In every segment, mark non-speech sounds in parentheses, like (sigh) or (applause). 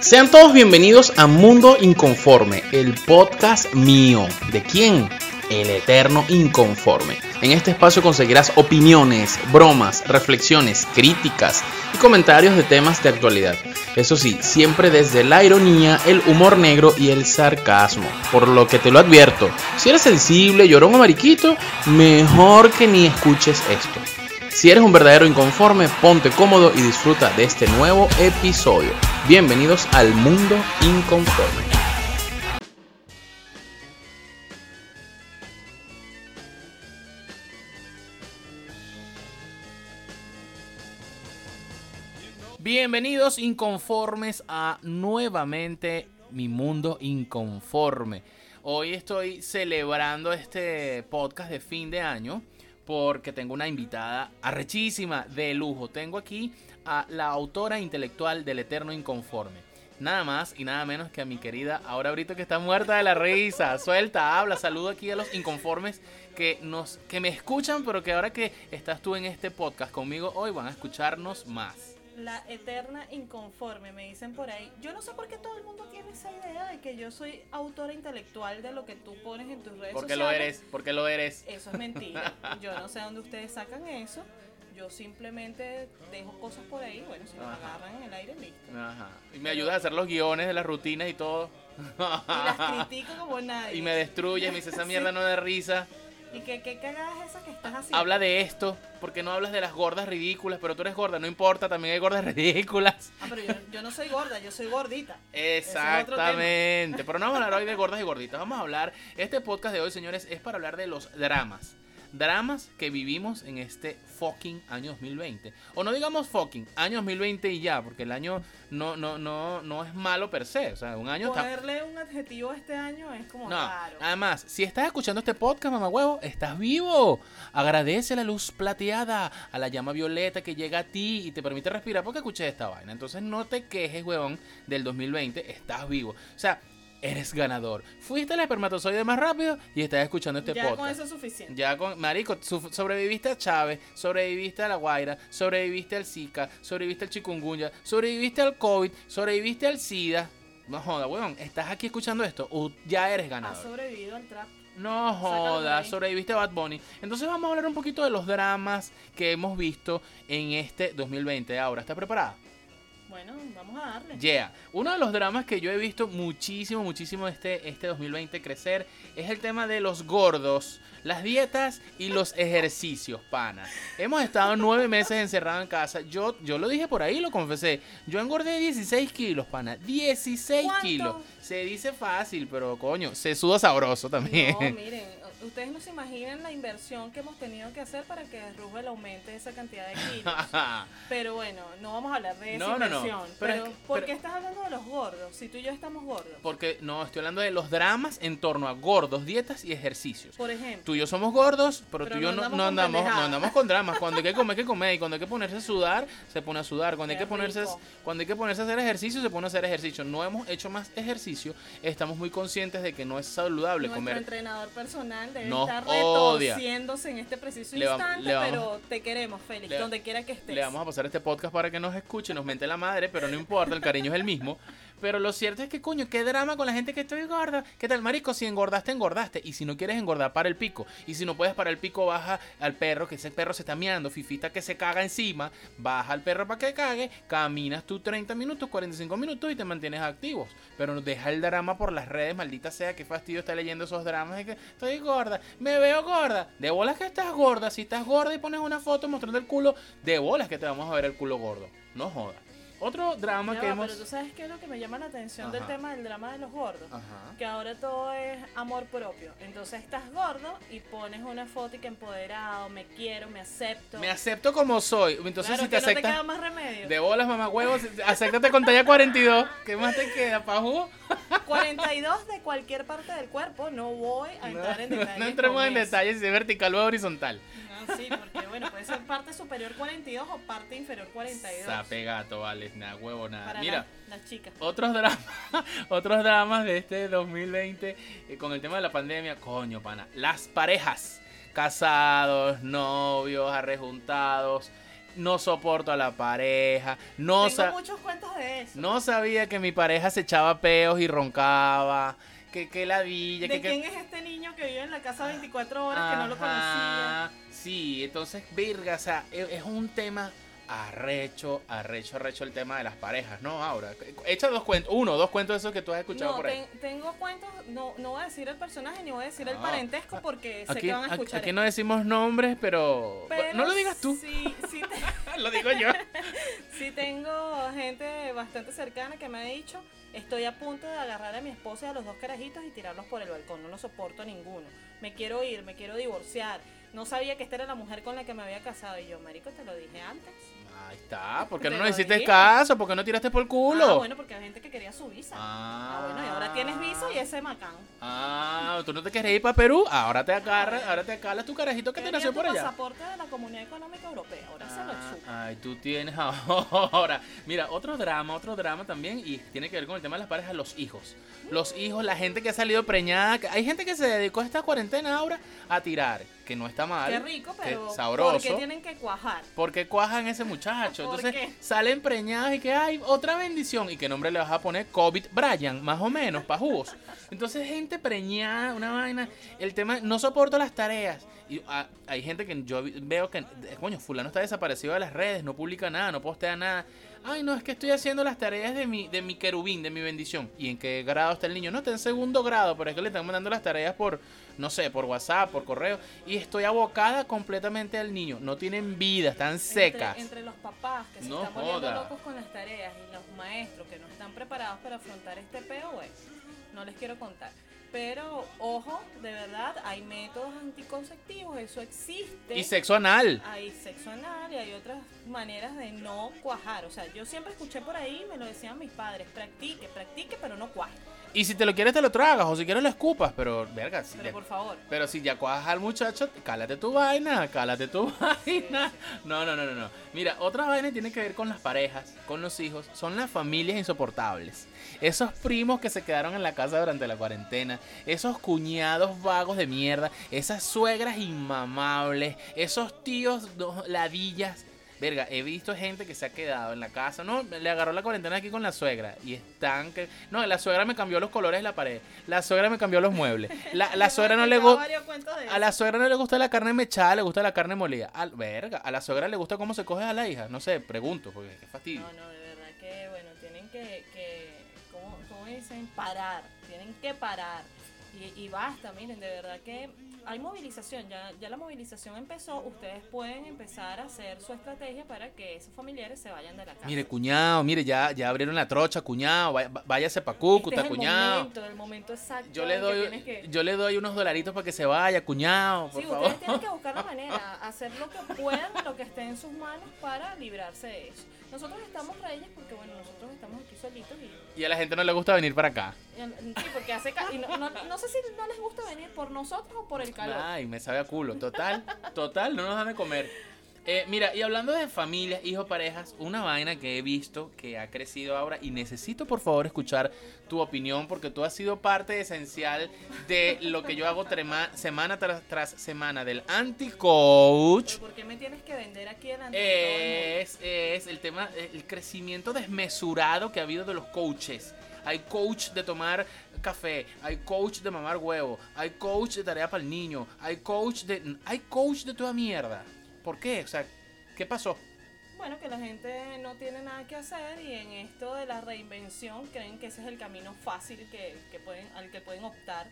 Sean todos bienvenidos a Mundo Inconforme, el podcast mío. ¿De quién? El Eterno Inconforme. En este espacio conseguirás opiniones, bromas, reflexiones, críticas y comentarios de temas de actualidad. Eso sí, siempre desde la ironía, el humor negro y el sarcasmo. Por lo que te lo advierto, si eres sensible, llorón o mariquito, mejor que ni escuches esto. Si eres un verdadero inconforme, ponte cómodo y disfruta de este nuevo episodio. Bienvenidos al mundo inconforme. Bienvenidos inconformes a nuevamente mi mundo inconforme. Hoy estoy celebrando este podcast de fin de año porque tengo una invitada arrechísima de lujo. Tengo aquí a la autora intelectual del Eterno Inconforme. Nada más y nada menos que a mi querida ahora ahorita que está muerta de la risa. Suelta, habla, saludo aquí a los inconformes que nos que me escuchan, pero que ahora que estás tú en este podcast conmigo hoy van a escucharnos más la eterna inconforme, me dicen por ahí. Yo no sé por qué todo el mundo tiene esa idea de que yo soy autora intelectual de lo que tú pones en tus redes porque sociales. lo eres, porque lo eres. Eso es mentira. Yo no sé dónde ustedes sacan eso. Yo simplemente dejo cosas por ahí, bueno, si me agarran en el aire, listo. Ajá. Y me ayudas a hacer los guiones de las rutinas y todo. Y las (laughs) critico como nadie. Y me destruyes, me dice esa (laughs) mierda no de risa. ¿Y qué, qué cagada es esa que estás haciendo? Habla de esto, porque no hablas de las gordas ridículas, pero tú eres gorda, no importa, también hay gordas (laughs) ridículas. Ah, pero yo, yo no soy gorda, yo soy gordita. Exactamente, pero no vamos a hablar hoy de gordas y gorditas, vamos a hablar, este podcast de hoy, señores, es para hablar de los dramas dramas que vivimos en este fucking año 2020. O no digamos fucking, año 2020 y ya, porque el año no, no, no, no es malo per se. O sea, un año Ponerle un adjetivo a este año es como no, raro. Además, si estás escuchando este podcast, mamá huevo, estás vivo. Agradece la luz plateada, a la llama violeta que llega a ti y te permite respirar porque escuché esta vaina. Entonces no te quejes, huevón, del 2020, estás vivo. O sea, eres ganador. Fuiste el espermatozoide más rápido y estás escuchando este podcast. Ya con eso es suficiente. Ya con, marico, sobreviviste a Chávez, sobreviviste a la Guaira, sobreviviste al Zika, sobreviviste al chikungunya, sobreviviste al COVID, sobreviviste al SIDA. No joda, weón, estás aquí escuchando esto, o ya eres ganador. Has sobrevivido al trap. No joda, sobreviviste a Bad Bunny. Entonces vamos a hablar un poquito de los dramas que hemos visto en este 2020. Ahora, ¿estás preparada? Bueno, vamos a darle. Yeah. Uno de los dramas que yo he visto muchísimo, muchísimo este, este 2020 crecer es el tema de los gordos, las dietas y los ejercicios, pana. Hemos estado nueve meses encerrados en casa. Yo, yo lo dije por ahí, lo confesé. Yo engordé 16 kilos, pana. 16 kilos. Se dice fácil, pero coño, se suda sabroso también. No, miren, ustedes no se imaginan la inversión que hemos tenido que hacer para que Rubel aumente esa cantidad de kilos. (laughs) pero bueno, no vamos a hablar de esa inversión. Pero, ¿por qué estás hablando de los gordos? Si tú y yo estamos gordos. Porque no, estoy hablando de los dramas en torno a gordos, dietas y ejercicios. Por ejemplo. Tú y yo somos gordos, pero, tú y yo no, andamos, no andamos con dramas. Cuando hay que comer, hay que comer. Y cuando hay que ponerse a sudar, se pone a sudar. Cuando hay que ponerse, cuando hay que ponerse a hacer ejercicio, se pone a hacer ejercicio. No hemos hecho más ejercicio. Estamos muy conscientes de que no es saludable Nuestro comer. entrenador personal debe estar retorciéndose en este preciso instante, pero te queremos, Félix, donde quiera que estés. Le vamos a pasar este podcast para que nos escuche, nos mente la madre, pero no importa, el cariño es el mismo. Pero lo cierto es que, coño, qué drama con la gente que estoy gorda. ¿Qué tal, marico? Si engordaste, engordaste. Y si no quieres engordar, para el pico. Y si no puedes para el pico, baja al perro, que ese perro se está miando. Fifita que se caga encima. Baja al perro para que cague. Caminas tú 30 minutos, 45 minutos y te mantienes activos. Pero deja el drama por las redes, maldita sea. Qué fastidio estar leyendo esos dramas de que estoy gorda. Me veo gorda. De bolas que estás gorda. Si estás gorda y pones una foto mostrando el culo, de bolas que te vamos a ver el culo gordo. No jodas. Otro drama que hemos... Pero tú sabes qué es lo que me llama la atención del tema del drama de los gordos. Que ahora todo es amor propio. Entonces estás gordo y pones una foto y que empoderado, me quiero, me acepto. Me acepto como soy. Entonces si te aceptas... No te queda más remedio. De bolas, mamá huevos, acéptate con talla 42. ¿Qué más te queda, Paju? 42 de cualquier parte del cuerpo. No voy a entrar en detalles. No, entremos en detalles si es vertical o horizontal. sí, porque bueno, puede ser parte superior 42 o parte inferior 42. Sape gato, vale, nada, huevo, nada. Mira, las chicas. Otros dramas, (laughs) otros dramas de este 2020 eh, con el tema de la pandemia, coño, pana. Las parejas, casados, novios, arrejuntados. no soporto a la pareja, no Tengo muchos cuentos de eso. No sabía que mi pareja se echaba peos y roncaba. Que, que la villa. ¿De quién es este niño que vive en la casa 24 horas que no lo conocía? Sí, entonces, virga, o sea, e, es un tema arrecho, arrecho, arrecho el tema de las parejas, ¿no? Ahora, echa dos cuentos, uno, dos cuentos de esos que tú has escuchado por ahí. tengo cuentos, no, no voy a decir el personaje ni voy a decir el parentesco porque sé que van a escuchar. Aquí, no decimos nombres, pero, no lo digas tú. Sí, sí (laughs) lo digo yo. (laughs) sí tengo gente bastante cercana que me ha dicho, estoy a punto de agarrar a mi esposa y a los dos carajitos y tirarlos por el balcón, no lo soporto a ninguno. Me quiero ir, me quiero divorciar. No sabía que esta era la mujer con la que me había casado y yo, marico, te lo dije antes. Ahí está, ¿por qué no nos hiciste caso? ¿Por qué no tiraste por el culo? Ah, bueno, porque hay gente que quería su visa. Ah, ah bueno, y ahora tienes visa y ese macán. Ah, tú no te quieres ir para Perú, ahora te agarras, ahora te acalas tu carajito que te nació por allá. pasaporte de la Comunidad Económica Europea, ahora se lo ah, chupa. Ay, tú tienes (laughs) ahora. Mira, otro drama, otro drama también y tiene que ver con el tema de las parejas, los hijos. Los hijos, la gente que ha salido preñada, hay gente que se dedicó a esta cuarentena ahora a tirar que no está mal. Qué rico, pero sabroso. ¿por qué tienen que cuajar? Porque cuajan ese muchacho. Entonces salen preñadas y que hay otra bendición. ¿Y qué nombre le vas a poner? COVID Brian, más o menos, para jugos. Entonces, gente preñada, una vaina. El tema, no soporto las tareas. Y ah, hay gente que yo veo que, coño, fulano está desaparecido de las redes, no publica nada, no postea nada ay, no, es que estoy haciendo las tareas de mi, de mi querubín, de mi bendición. ¿Y en qué grado está el niño? No, está en segundo grado, pero es que le están mandando las tareas por, no sé, por WhatsApp, por correo. Y estoy abocada completamente al niño. No tienen vida, están secas. Entre, los papás que se están volviendo locos con las tareas y los maestros que no están preparados para afrontar este peo, no les quiero contar. Pero, ojo, de verdad, hay métodos anticonceptivos, eso existe. Y sexo anal. Hay sexo anal y hay otras maneras de no cuajar. O sea, yo siempre escuché por ahí, me lo decían mis padres, practique, practique, pero no cuaje. Y si te lo quieres, te lo tragas. O si quieres, lo escupas. Pero, verga. pero por favor. Pero si ya cuajas al muchacho, cálate tu vaina. Cálate tu (laughs) vaina. No, no, no, no, no. Mira, otra vaina tiene que ver con las parejas, con los hijos. Son las familias insoportables. Esos primos que se quedaron en la casa durante la cuarentena. Esos cuñados vagos de mierda. Esas suegras inmamables. Esos tíos ladillas Verga, he visto gente que se ha quedado en la casa. No, le agarró la cuarentena aquí con la suegra. Y están que. No, la suegra me cambió los colores de la pared. La suegra me cambió los muebles. La, la (laughs) suegra no le gusta. A la suegra no le gusta la carne mechada, le gusta la carne molida. Al, verga, a la suegra le gusta cómo se coge a la hija. No sé, pregunto, porque qué fastidio. No, no, de verdad que, bueno, tienen que. que ¿cómo, ¿Cómo dicen? Parar. Tienen que parar. Y, y basta, miren, de verdad que hay movilización, ya, ya la movilización empezó, ustedes pueden empezar a hacer su estrategia para que esos familiares se vayan de la casa. Mire, cuñado, mire, ya, ya abrieron la trocha, cuñado, váyase para Cúcuta, este cuñado. El momento, el momento exacto. Yo le doy, yo le doy unos dolaritos para que se vaya, cuñado, por sí, favor. ustedes tienen que buscar la (laughs) manera, hacer lo que puedan, lo que esté en sus manos para librarse de eso. Nosotros estamos para ellas porque, bueno, nosotros estamos aquí solitos y... Y a la gente no le gusta venir para acá. Sí, porque hace... Y no, no, sé si no les gusta venir por nosotros o por el calor. Ay, me sabe a culo. Total, total, no nos dan de comer. Eh, mira, y hablando de familias, hijos, parejas, una vaina que he visto que ha crecido ahora y necesito por favor escuchar tu opinión porque tú has sido parte esencial de lo que yo hago semana tras, semana del anti-coach. ¿Por qué me tienes que vender aquí el anti es, es el tema, el crecimiento desmesurado que ha habido de los coaches. Hay coach de tomar café, hay coach de mamar huevo, hay coach de tarea para el niño, hay coach de hay coach de toda mierda. ¿Por qué? O sea, ¿qué pasó? Bueno, que la gente no tiene nada que hacer y en esto de la reinvención creen que ese es el camino fácil que, pueden, al que pueden optar.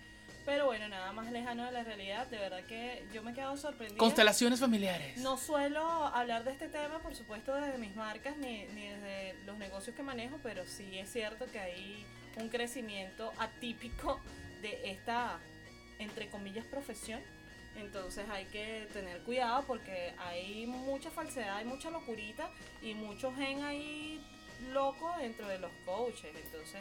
Pero bueno, nada más lejano de la realidad. De verdad que yo me he quedado sorprendida. Constelaciones familiares. No suelo hablar de este tema, por supuesto, desde mis marcas ni, ni desde los negocios que manejo, pero sí es cierto que hay un crecimiento atípico de esta, entre comillas, profesión entonces hay que tener cuidado porque hay mucha falsedad, hay mucha locurita y mucho gen ahí loco dentro de los coaches. Entonces,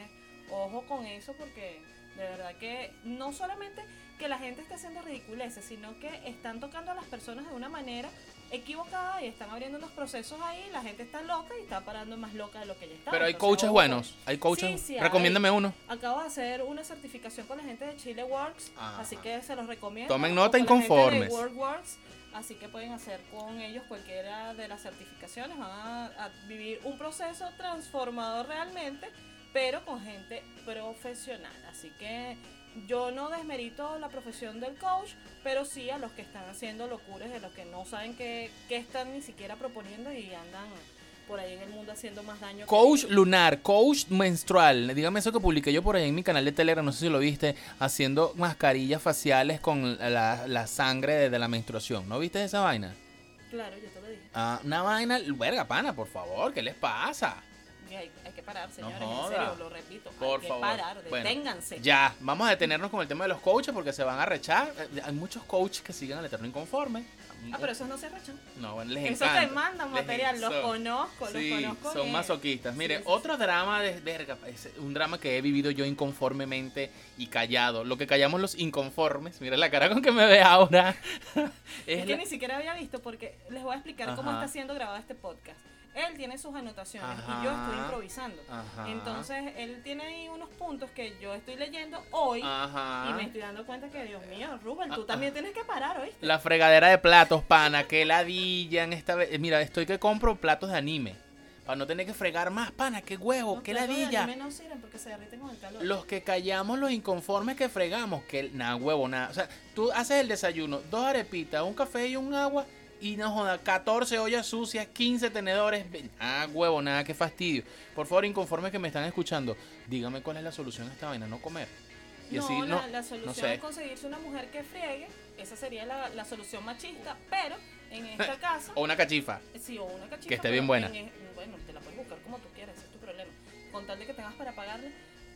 ojo con eso porque de verdad que no solamente que la gente esté haciendo ridiculeces, sino que están tocando a las personas de una manera equivocada y están abriendo unos procesos ahí, la gente está loca y está parando más loca de lo que ya está. Pero hay coaches buenos, hay coaches. Recomiéndame uno. Acabo de hacer una certificación con la gente de Chile Works, así que se los recomiendo. Tomen nota inconformes. Así que pueden hacer con ellos cualquiera de las certificaciones, van a, vivir un proceso transformador realmente, pero con gente profesional. Así que yo no desmerito la profesión del coach, pero sí a los que están haciendo locuras, de los que no saben qué, qué están ni siquiera proponiendo y andan por ahí en el mundo haciendo más daño. Coach lunar, coach menstrual. Dígame eso que publiqué yo por ahí en mi canal de Telegram, no sé si lo viste, haciendo mascarillas faciales con la, sangre de, la menstruación. ¿No viste esa vaina? Claro, yo te lo dije. Ah, una vaina, verga, pana, por favor, ¿qué les pasa? Hay, que parar, señores, en serio, lo repito. Por hay que parar, deténganse. ya, vamos a detenernos con el tema de los coaches porque se van a rechar. Eh, hay muchos coaches que siguen al eterno inconforme. Ah, pero esos no se rechan. No, bueno, les Eso te mandan material, los conozco, los conozco. Son masoquistas. Mire, otro drama de verga, un drama que he vivido yo inconformemente y callado. Lo que callamos los inconformes. Mira la cara con que me ve ahora. (laughs) es, que ni siquiera había visto porque les voy a explicar cómo está siendo grabado este podcast él tiene sus anotaciones y yo estoy improvisando. Entonces, él tiene ahí unos puntos que yo estoy leyendo hoy y me estoy dando cuenta que, Dios mío, Rubén, tú ah, también ah. tienes que parar, ¿oíste? La fregadera de platos, pana, que ladillan esta vez. Mira, estoy que compro platos de anime. Para no tener que fregar más, pana, qué huevo, qué ladilla. No porque se derriten con el calor. Los que callamos, los inconformes que fregamos, que nada, huevo, nada. O sea, tú haces el desayuno, dos arepitas, un café y un agua y no joda, 14 ollas sucias, 15 tenedores. Ah, huevo, nada, qué fastidio. Por favor, inconformes que me están escuchando, dígame cuál es la solución a esta vaina, no comer. Y no, así, no, la, solución es conseguirse una mujer que friegue. Esa sería la, solución machista, pero en (laughs) esta casa. o una cachifa. Sí, o una cachifa. Que esté bien buena. bueno, te la puedes buscar como tú quieras, ese es tu problema. Con tal de que tengas para pagarle.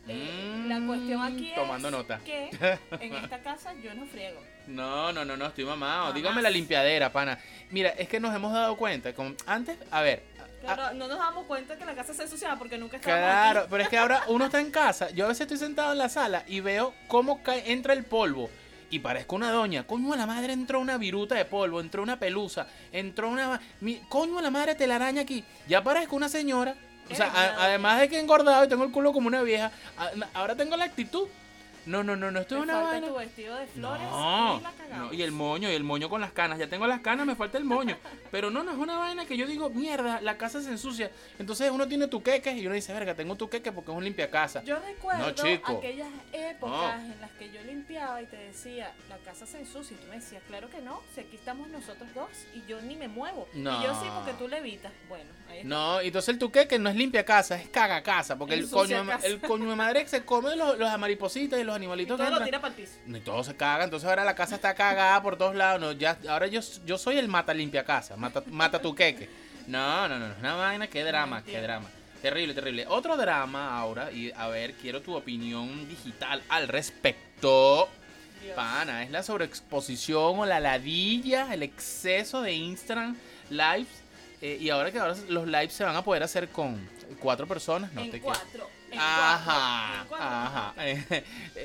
Eh, la cuestión aquí tomando es nota. que (laughs) en esta casa yo no friego. No, no, no, no, estoy mamado. Dígame la limpiadera, pana. Mira, es que nos hemos dado cuenta. Como antes, a ver. no nos damos cuenta que la casa se ensuciaba porque nunca estábamos Claro, pero es que ahora uno está en casa. Yo a veces estoy sentado en la sala y veo cómo cae, entra el polvo. Y parezco una doña. Coño, a la madre entró una viruta de polvo, entró una pelusa, entró una. Mi, coño, a la madre telaraña aquí. Ya parezco una señora. O sea, además de que he engordado y tengo el culo como una vieja, ahora tengo la actitud no, no, no, no, esto es una vaina. tu vestido de flores no, no, y el moño, y el moño con las canas. Ya tengo las canas, me falta el moño. (laughs) Pero no, no es una vaina que yo digo, mierda, la casa se ensucia. Entonces uno tiene tu queque y uno dice, verga, tengo tu queque porque es un limpia casa. Yo recuerdo aquellas épocas en las que yo limpiaba y te decía, la casa se ensucia. Y tú me decías, claro que no, si aquí estamos nosotros dos y yo ni me muevo. Y yo sí, porque tú le evitas. Bueno, ahí está. No, entonces el tuqueque no es limpia casa, es caga casa. Porque el coño, el coño de madre se come los, los amaripositas y los animalitos. Y todo lo tira para el piso. Y todo se caga, entonces ahora la casa está cagada por todos lados. No, ya, ahora yo, yo soy el mata limpia casa, mata, mata tu queque. No, no, no, no, una vaina, qué drama, qué drama. Terrible, terrible. Otro drama ahora, y a ver, quiero tu opinión digital al respecto. Pana, es la sobreexposición o la ladilla, el exceso de Instagram lives. Eh, y ahora que ahora los lives se van a poder hacer con cuatro personas, no te cuatro. Ajá, ajá.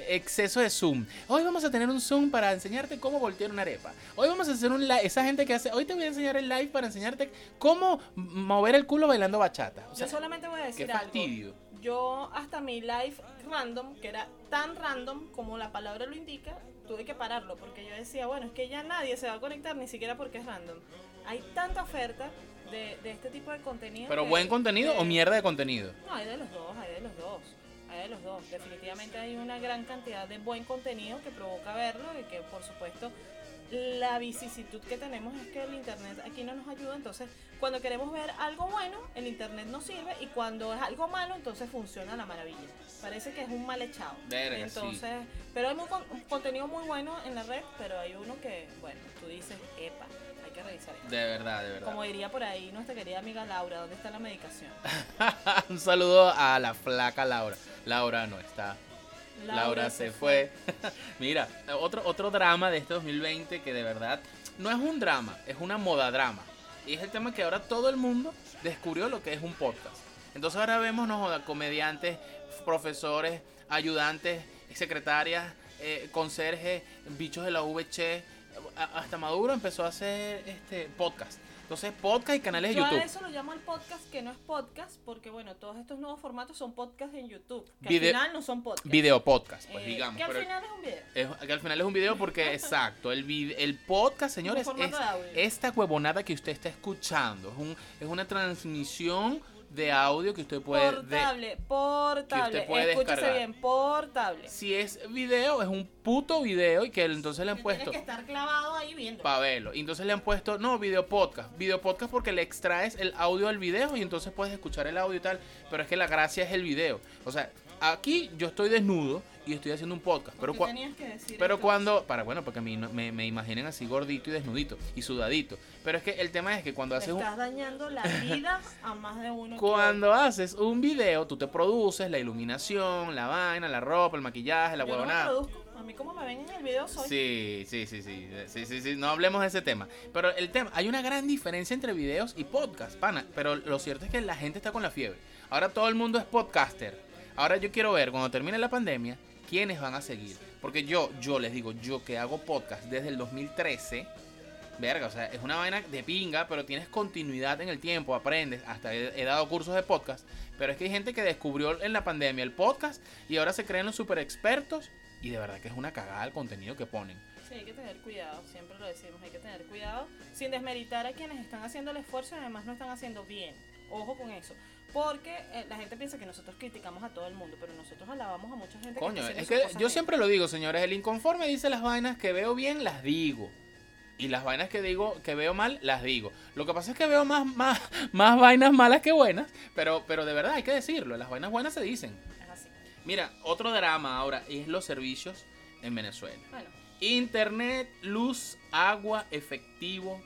Exceso de zoom. Hoy vamos a tener un zoom para enseñarte cómo voltear una arepa. Hoy vamos a hacer un live. Esa gente que hace. Hoy te voy a enseñar el live para enseñarte cómo mover el culo bailando bachata. Yo solamente voy a decir qué fastidio. Yo hasta mi live random, que era tan random como la palabra lo indica, tuve que pararlo porque yo decía, bueno, es que ya nadie se va a conectar ni siquiera porque es random. Hay tanta oferta de, este tipo de contenido. ¿Pero buen contenido o mierda de contenido? No, hay de los dos, hay de los dos. Hay de los dos. Definitivamente hay una gran cantidad de buen contenido que provoca verlo y que, por supuesto, la vicisitud que tenemos es que el internet aquí no nos ayuda, entonces cuando queremos ver algo bueno, el internet no sirve y cuando es algo malo, entonces funciona la maravilla. Parece que es un mal echado. entonces, pero hay un contenido muy bueno en la red, pero hay uno que, bueno, tú dices, epa, que revisar De verdad, de verdad. Como diría por ahí nuestra querida amiga Laura, ¿dónde está la medicación? (laughs) Un saludo a la flaca Laura. Laura no está. Laura, se, fue. (laughs) Mira, otro, otro drama de este 2020 que de verdad no es un drama, es una moda drama. Y es el tema que ahora todo el mundo descubrió lo que es un podcast. Entonces ahora vemos no comediantes, profesores, ayudantes, secretarias, eh, conserjes, bichos de la VC, hasta Maduro empezó a hacer este podcast. Entonces, podcast y canales de YouTube. Yo a eso lo llamo el podcast que no es podcast, porque bueno, todos estos nuevos formatos son podcasts en YouTube. Que al final no son podcasts. Video podcast, pues eh, digamos. Que al final es un video. que al final es un video porque, (laughs) exacto, el, el podcast, señores, es esta huevonada que usted está escuchando. Es, un, es una transmisión de audio que usted puede portable portable escúchese bien portable si es video es un puto video y que entonces le han puesto tiene que estar clavado ahí viendo. Para verlo. Y entonces le han puesto no video podcast. Video podcast porque le extraes el audio al video y entonces puedes escuchar el audio y tal. Pero es que la gracia es el video. O sea aquí yo estoy desnudo y estoy haciendo un podcast. Pero, pero cuando, para bueno, porque me, me, imaginen así gordito y desnudito y sudadito. Pero es que el tema es que cuando haces estás dañando la vida a más de uno. Cuando haces un video, tú te produces la iluminación, la vaina, la ropa, el maquillaje, la huevonada. No a mí como me ven en el video soy. Sí, sí, sí, sí, sí, sí, sí, no hablemos de ese tema. Pero el tema, hay una gran diferencia entre videos y podcast, pana. Pero lo cierto es que la gente está con la fiebre. Ahora todo el mundo es podcaster. Ahora yo quiero ver cuando termine la pandemia quiénes van a seguir. Porque yo, yo les digo, yo que hago podcast desde el 2013, verga, o sea, es una vaina de pinga, pero tienes continuidad en el tiempo, aprendes, hasta he, dado cursos de podcast, pero es que hay gente que descubrió en la pandemia el podcast y ahora se creen los super expertos y de verdad que es una cagada el contenido que ponen. Sí, hay que tener cuidado, siempre lo decimos, hay que tener cuidado sin desmeritar a quienes están haciendo el esfuerzo y además no están haciendo bien. Ojo con eso. Porque eh, la gente piensa que nosotros criticamos a todo el mundo, pero nosotros alabamos a mucha gente. Coño, es que yo siempre lo digo, señores, el inconforme dice las vainas que veo bien, las digo. Y las vainas que digo, que veo mal, las digo. Lo que pasa es que veo más, más, (laughs) más vainas malas que buenas, pero, pero de verdad hay que decirlo, las vainas buenas se dicen. Es así. Mira, otro drama ahora es los servicios en Venezuela. Internet, luz, agua, efectivo,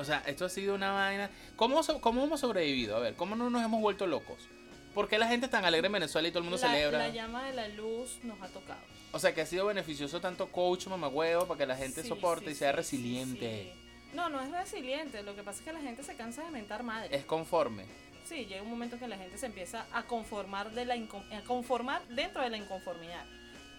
o sea, esto ha sido una vaina. ¿Cómo, cómo hemos sobrevivido? A ver, ¿cómo no nos hemos vuelto locos? ¿Por qué la gente es tan alegre en Venezuela y todo el mundo celebra? La llama de la luz nos ha tocado. O sea, que ha sido beneficioso tanto coach, mamagüevo, para que la gente soporte y sea resiliente. No, no es resiliente. Lo que pasa es que la gente se cansa de mentar madre. Es conforme. Sí, llega un momento que la gente se empieza a conformar, de la a conformar dentro de la inconformidad.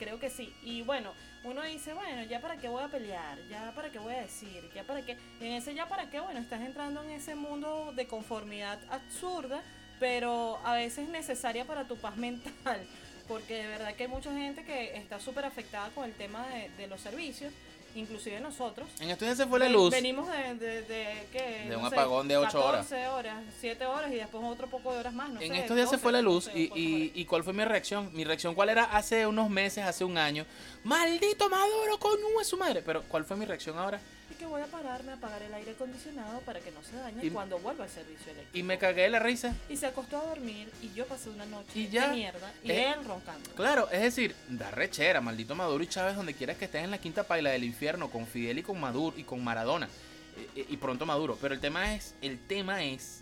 Creo que sí. Y bueno, uno dice, bueno, ya para qué voy a pelear, ya para qué voy a decir, ya para qué. En ese ya para qué, bueno, estás entrando en ese mundo de conformidad absurda, pero a veces necesaria para tu paz (laughs) mental, porque de verdad que hay mucha gente que está súper afectada con el tema de, de los servicios inclusive nosotros. En estos días se fue la luz. Venimos de, de, de, ¿qué? de un apagón de 8 horas. 14 horas, 7 horas y después otro poco de horas más. en estos días se fue la luz y, y, y, ¿cuál fue mi reacción? Mi reacción, ¿cuál era hace unos meses, hace un año? Maldito Maduro, coño, es su madre. Pero ¿cuál fue mi reacción ahora? Que voy a pararme a apagar el aire acondicionado para que no se dañe cuando vuelva el servicio eléctrico. Y me cagué de la risa. Y se acostó a dormir y yo pasé una noche de mierda y él roncando. Claro, es decir, da rechera, maldito Maduro y Chávez, donde quieras que estés en la quinta paila del infierno con Fidel y con Maduro y con Maradona. Eh, eh, y, pronto Maduro. Pero el tema es, el tema es,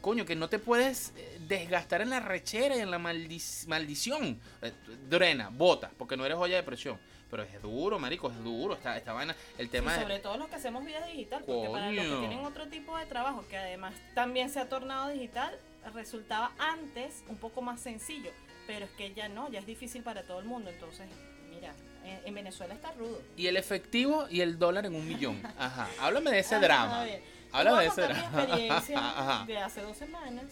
coño, que no te puedes eh, desgastar en la rechera y en la maldición. drena, bota, porque no eres olla de presión pero es duro, marico, es duro esta, esta vaina. El tema sobre todo los que hacemos vida digital, porque para los que tienen otro tipo de trabajo, que además también se ha tornado digital, resultaba antes un poco más sencillo, pero es que ya no, ya es difícil para todo el mundo, entonces... Mira, en, Venezuela está rudo. Y el efectivo y el dólar en un millón. (laughs) Ajá. Háblame de ese drama. Háblame de ese drama. mi experiencia (laughs) de hace dos semanas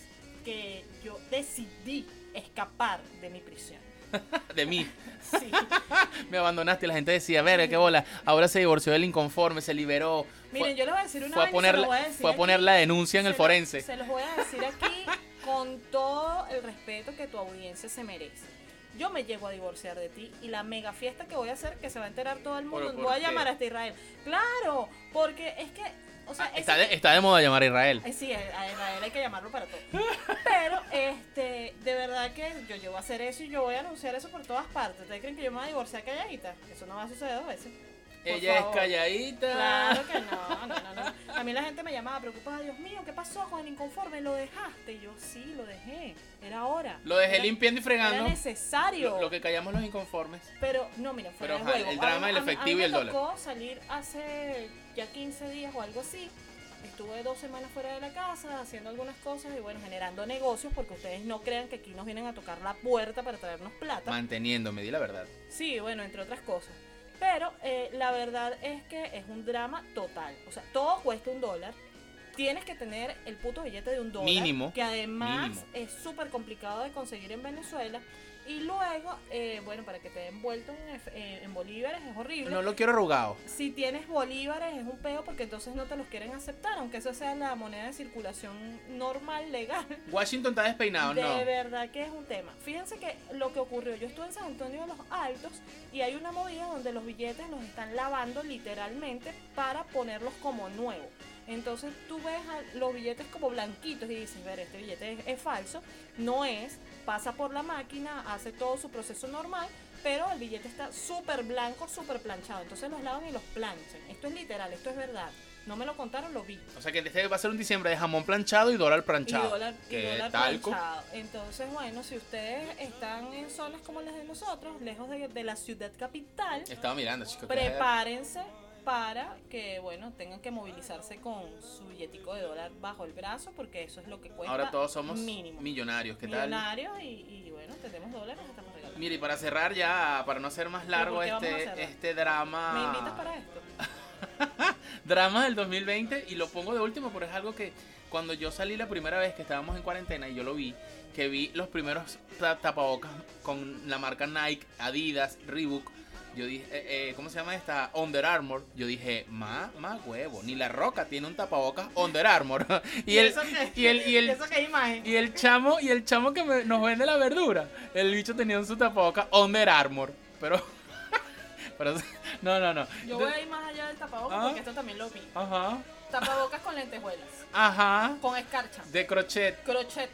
que yo decidí escapar de mi prisión. (laughs) de mí. (laughs) me abandonaste y la gente decía, ver, qué bola, ahora se divorció del inconforme, se liberó. Miren, yo les voy a decir una fue a poner, Fue a poner la denuncia en el forense. se los voy a decir aquí con todo el respeto que tu audiencia se merece. Yo me llego a divorciar de ti y la mega fiesta que voy a hacer, que se va a enterar todo el mundo, voy a llamar a este Israel. Claro, porque es que Ah, está, de, está, de, moda llamar a Israel. Eh, sí, a Israel hay que llamarlo para todo. Pero, este, de verdad que yo, yo voy a hacer eso y yo voy a anunciar eso por todas partes. ¿Ustedes creen que yo me voy a divorciar calladita? Eso no va a suceder dos veces. Ella es calladita. Claro que no, no, no, no. A mí la gente me llamaba preocupada, Dios mío, ¿qué pasó con el inconforme? ¿Lo dejaste? Y yo, sí, lo dejé. Era hora. Lo dejé limpiando y fregando. Era necesario. Lo, que callamos los inconformes. Pero, no, mira, fue el, el drama, el efectivo y el dólar. Me tocó salir hace ya 15 días o algo así. Estuve dos semanas fuera de la casa haciendo algunas cosas y bueno, generando negocios porque ustedes no crean que aquí nos vienen a tocar la puerta para traernos plata. Manteniéndome, di la verdad. Sí, bueno, entre otras cosas. Pero eh, la verdad es que es un drama total. O sea, todo cuesta un dólar. tienes que tener el puto billete de un dólar. Mínimo. Que además es súper complicado de conseguir en Venezuela. Y luego, eh, bueno, para que te den envuelto en, en, bolívares es horrible. No lo quiero arrugado. Si tienes bolívares es un peo porque entonces no te los quieren aceptar, aunque eso sea la moneda de circulación normal, legal. Washington está despeinado, de ¿no? De verdad que es un tema. Fíjense que lo que ocurrió, yo estuve en San Antonio de los Altos y hay una movida donde los billetes los están lavando literalmente para ponerlos como nuevos. Entonces tú ves los billetes como blanquitos y dices, ver, este billete es, falso. No es, pasa por la máquina, hace todo su proceso normal, pero el billete está súper blanco, súper planchado. Entonces los lavan y los planchan. Esto es literal, esto es verdad. No me lo contaron, lo vi. O sea que este va a ser un diciembre de jamón planchado y dólar planchado. Y dólar, planchado. Entonces, bueno, si ustedes están en zonas como las de nosotros, lejos de, de la ciudad capital, estaba mirando, chicos. Prepárense para que, bueno, tengan que movilizarse con su billetico de dólar bajo el brazo, porque eso es lo que cuesta. Ahora todos somos millonarios, ¿qué tal? Millonarios y, bueno, tenemos dólares, estamos regalando. Mire, y para cerrar ya, para no hacer más largo este, este drama... ¿Me invitas para esto? (laughs) drama del 2020 y lo pongo de último porque es algo que cuando yo salí la primera vez que estábamos en cuarentena y yo lo vi, que vi los primeros tapabocas con la marca Nike, Adidas, Reebok, yo dije, eh, eh, ¿cómo se llama esta? Under Armour. Yo dije, más, más huevo. Ni la roca tiene un tapabocas Under Armour. (laughs) y, el, y el, y el, Y el chamo, y el chamo que nos vende la verdura. El bicho tenía en su tapabocas Under Armour. Pero, (laughs) pero, no, no, no. Yo voy a ir más allá del tapabocas porque esto también lo vi. Ajá. Tapabocas con lentejuelas. Ajá. Con escarcha. De crochet. Crochet.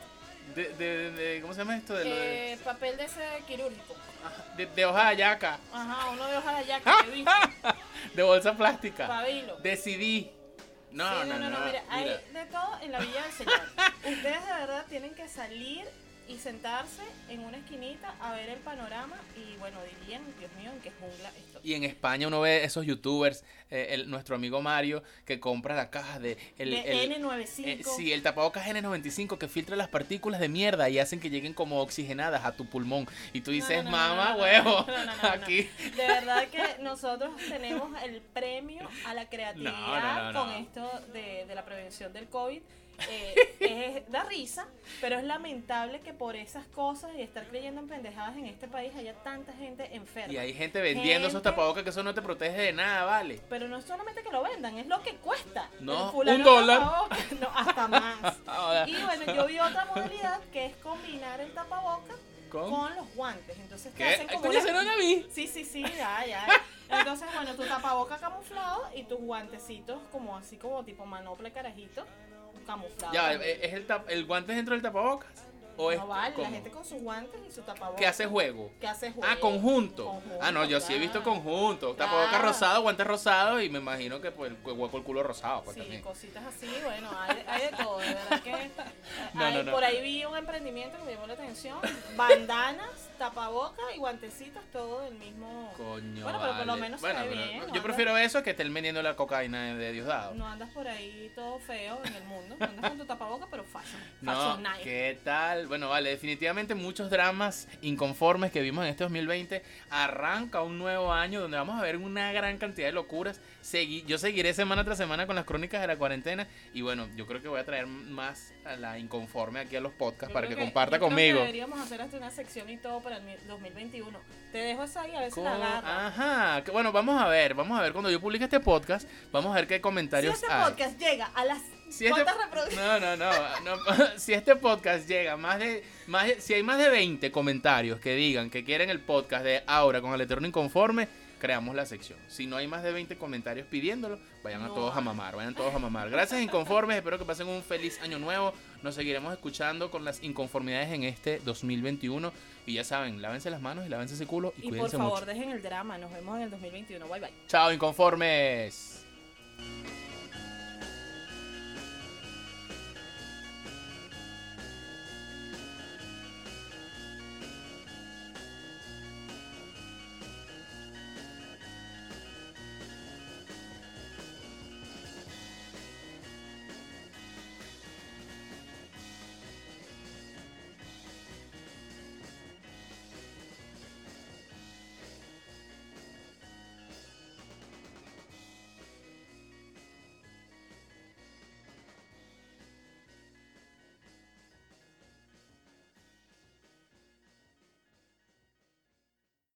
De, de, de, ¿cómo se llama esto? De, eh, papel de ese quirúrgico. De, de, hoja de ayaca. Ajá, uno de hoja de ayaca, (laughs) de bolsa plástica. Pabilo. De CD. No, no, no, no, mira, hay de todo en la Villa del Señor. Ustedes de verdad tienen que salir y sentarse en una esquinita a ver el panorama y bueno, dirían, Dios mío, en qué jungla esto. Y en España uno ve esos youtubers, eh, el, nuestro amigo Mario, que compra la caja de... El, N95. Eh, sí, el tapabocas N95 que filtra las partículas de mierda y hacen que lleguen como oxigenadas a tu pulmón. Y tú dices, mamá, huevo, aquí. De verdad que nosotros tenemos el premio a la creatividad con esto de, de la prevención del COVID eh, da risa, pero es lamentable que por esas cosas y estar creyendo en pendejadas en este país haya tanta gente enferma. Y hay gente vendiendo esos tapabocas que eso no te protege de nada, vale. Pero no solamente que lo vendan, es lo que cuesta. No, un dólar. No, hasta (laughs) más. y bueno, yo vi otra modalidad que es combinar el tapabocas ¿Con? los guantes. Entonces te hacen como. Sí, sí, sí, ya, ya. (laughs) Entonces, bueno, tu tapabocas camuflado y tus guantecitos como así como tipo manopla carajito Ya, ¿es el, el guante dentro del tapabocas? ¿O no vale, la gente con sus guantes y su tapabocas. ¿Qué hace juego? ¿Qué hace juego? Ah, conjunto. ah, no, yo sí he visto conjunto. Tapabocas rosado, guantes rosados y me imagino que pues, hueco el culo rosado. Pues, sí, cositas así, bueno, hay, hay, de todo. De verdad que (laughs) no, no, por ahí vi un emprendimiento que me llamó la atención. Bandanas, tapabocas y guantecitos, todo del mismo. Coño. Bueno, pero por lo menos se ve bien. Yo prefiero eso que estén vendiendo la cocaína de Diosdado. No andas por ahí todo feo en el mundo. andas con tu tapabocas, pero fashion. Fashion no, ¿Qué tal? Bueno, vale, definitivamente muchos dramas inconformes que vimos en este 2020. Arranca un nuevo año donde vamos a ver una gran cantidad de locuras. yo seguiré semana tras semana con las crónicas de la cuarentena. Y bueno, yo creo que voy a traer más a la inconforme aquí a los podcasts para que, comparta conmigo. deberíamos hacer hasta una sección y todo para el 2021. Te dejo esa ahí, a ver si la agarra. Ajá, que, bueno, vamos a ver, vamos a ver. Cuando yo publique este podcast, vamos a ver qué comentarios si este podcast llega a las si este, no, no, no, (laughs) Si este podcast llega más de, más si hay más de 20 comentarios que digan que quieren el podcast de Aura con el Eterno Inconforme, creamos la sección. Si no hay más de 20 comentarios pidiéndolo, vayan a todos a mamar, vayan todos a mamar. Gracias Inconformes, espero que pasen un feliz año nuevo. Nos seguiremos escuchando con las inconformidades en este 2021 y ya saben, lávense las manos y lávense ese culo y, y por favor, dejen el drama. Nos vemos en el 2021. Bye bye. Chao Inconformes.